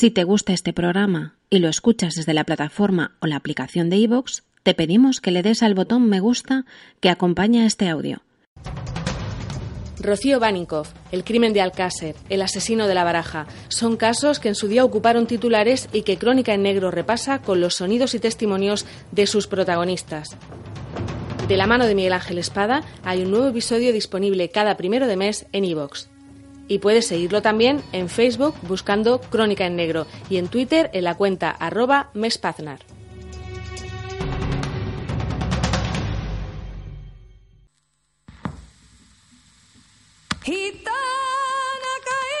Si te gusta este programa y lo escuchas desde la plataforma o la aplicación de iVoox, te pedimos que le des al botón me gusta que acompaña este audio. Rocío Baninkoff, el crimen de Alcácer, el asesino de la baraja, son casos que en su día ocuparon titulares y que Crónica en Negro repasa con los sonidos y testimonios de sus protagonistas. De la mano de Miguel Ángel Espada hay un nuevo episodio disponible cada primero de mes en iVoox. Y puedes seguirlo también en Facebook buscando Crónica en Negro y en Twitter en la cuenta arroba mespaznar. Gitana caí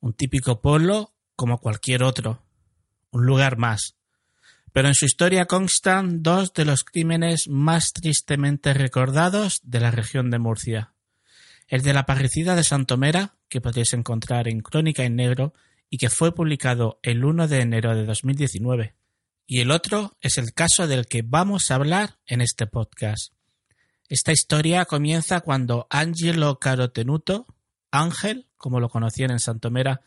un típico pueblo como cualquier otro, un lugar más. Pero en su historia constan dos de los crímenes más tristemente recordados de la región de Murcia. El de la parricida de Santomera, que podéis encontrar en Crónica en Negro y que fue publicado el 1 de enero de 2019. Y el otro es el caso del que vamos a hablar en este podcast. Esta historia comienza cuando Angelo Carotenuto, Ángel, como lo conocían en Santomera,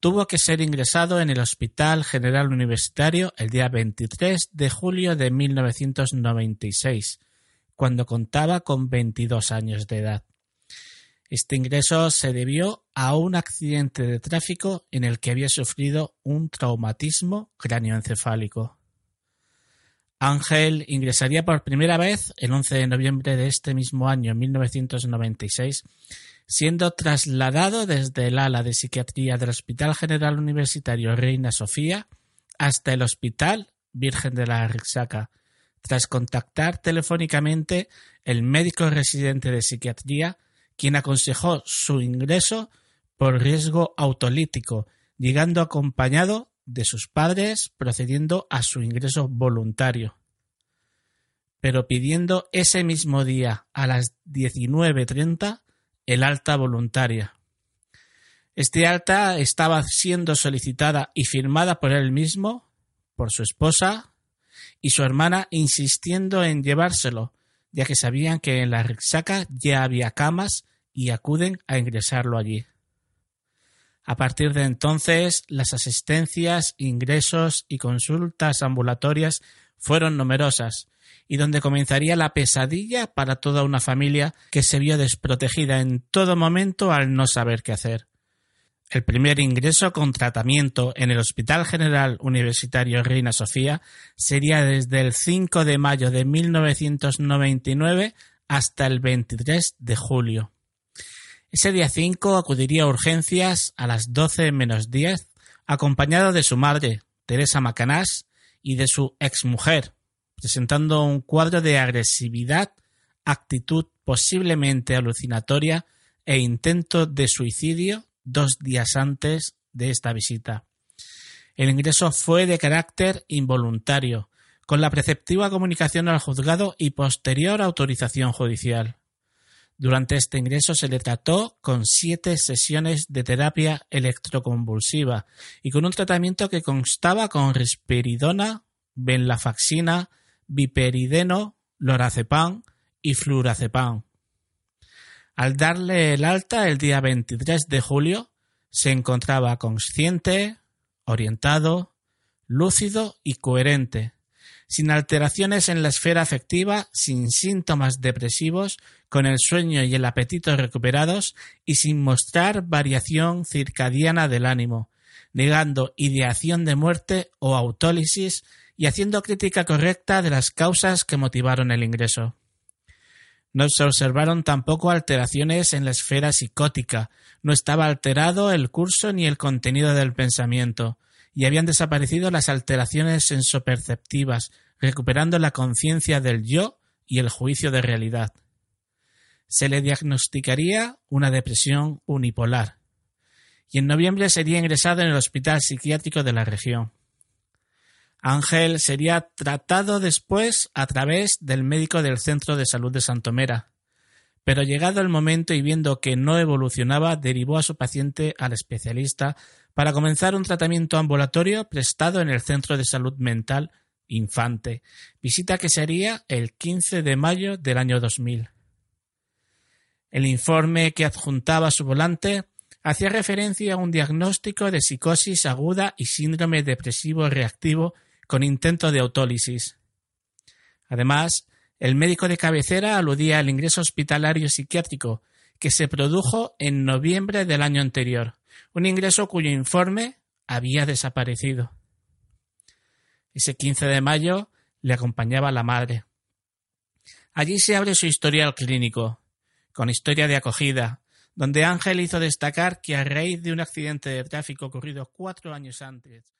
tuvo que ser ingresado en el Hospital General Universitario el día 23 de julio de 1996, cuando contaba con 22 años de edad. Este ingreso se debió a un accidente de tráfico en el que había sufrido un traumatismo cráneoencefálico. Ángel ingresaría por primera vez el 11 de noviembre de este mismo año, 1996, siendo trasladado desde el ala de psiquiatría del Hospital General Universitario Reina Sofía hasta el Hospital Virgen de la Rixaca, tras contactar telefónicamente el médico residente de psiquiatría, quien aconsejó su ingreso por riesgo autolítico, llegando acompañado de sus padres, procediendo a su ingreso voluntario. Pero pidiendo ese mismo día a las 19.30 el alta voluntaria. Este alta estaba siendo solicitada y firmada por él mismo, por su esposa y su hermana insistiendo en llevárselo, ya que sabían que en la Rixaca ya había camas y acuden a ingresarlo allí. A partir de entonces, las asistencias, ingresos y consultas ambulatorias fueron numerosas, y donde comenzaría la pesadilla para toda una familia que se vio desprotegida en todo momento al no saber qué hacer. El primer ingreso con tratamiento en el Hospital General Universitario Reina Sofía sería desde el 5 de mayo de 1999 hasta el 23 de julio. Ese día 5 acudiría a urgencias a las 12 menos 10, acompañado de su madre, Teresa Macanás, y de su exmujer, presentando un cuadro de agresividad, actitud posiblemente alucinatoria e intento de suicidio dos días antes de esta visita. El ingreso fue de carácter involuntario, con la preceptiva comunicación al juzgado y posterior autorización judicial. Durante este ingreso se le trató con siete sesiones de terapia electroconvulsiva y con un tratamiento que constaba con risperidona, venlafaxina, biperideno, lorazepam y flurazepam. Al darle el alta el día 23 de julio, se encontraba consciente, orientado, lúcido y coherente, sin alteraciones en la esfera afectiva, sin síntomas depresivos, con el sueño y el apetito recuperados y sin mostrar variación circadiana del ánimo, negando ideación de muerte o autólisis y haciendo crítica correcta de las causas que motivaron el ingreso. No se observaron tampoco alteraciones en la esfera psicótica, no estaba alterado el curso ni el contenido del pensamiento, y habían desaparecido las alteraciones sensoperceptivas, recuperando la conciencia del yo y el juicio de realidad. Se le diagnosticaría una depresión unipolar, y en noviembre sería ingresado en el hospital psiquiátrico de la región. Ángel sería tratado después a través del médico del Centro de Salud de Santomera, pero llegado el momento y viendo que no evolucionaba, derivó a su paciente al especialista para comenzar un tratamiento ambulatorio prestado en el Centro de Salud Mental Infante, visita que sería el 15 de mayo del año 2000. El informe que adjuntaba su volante hacía referencia a un diagnóstico de psicosis aguda y síndrome depresivo reactivo con intento de autólisis. Además, el médico de cabecera aludía al ingreso hospitalario psiquiátrico que se produjo en noviembre del año anterior, un ingreso cuyo informe había desaparecido. Ese 15 de mayo le acompañaba la madre. Allí se abre su historial clínico, con historia de acogida, donde Ángel hizo destacar que a raíz de un accidente de tráfico ocurrido cuatro años antes,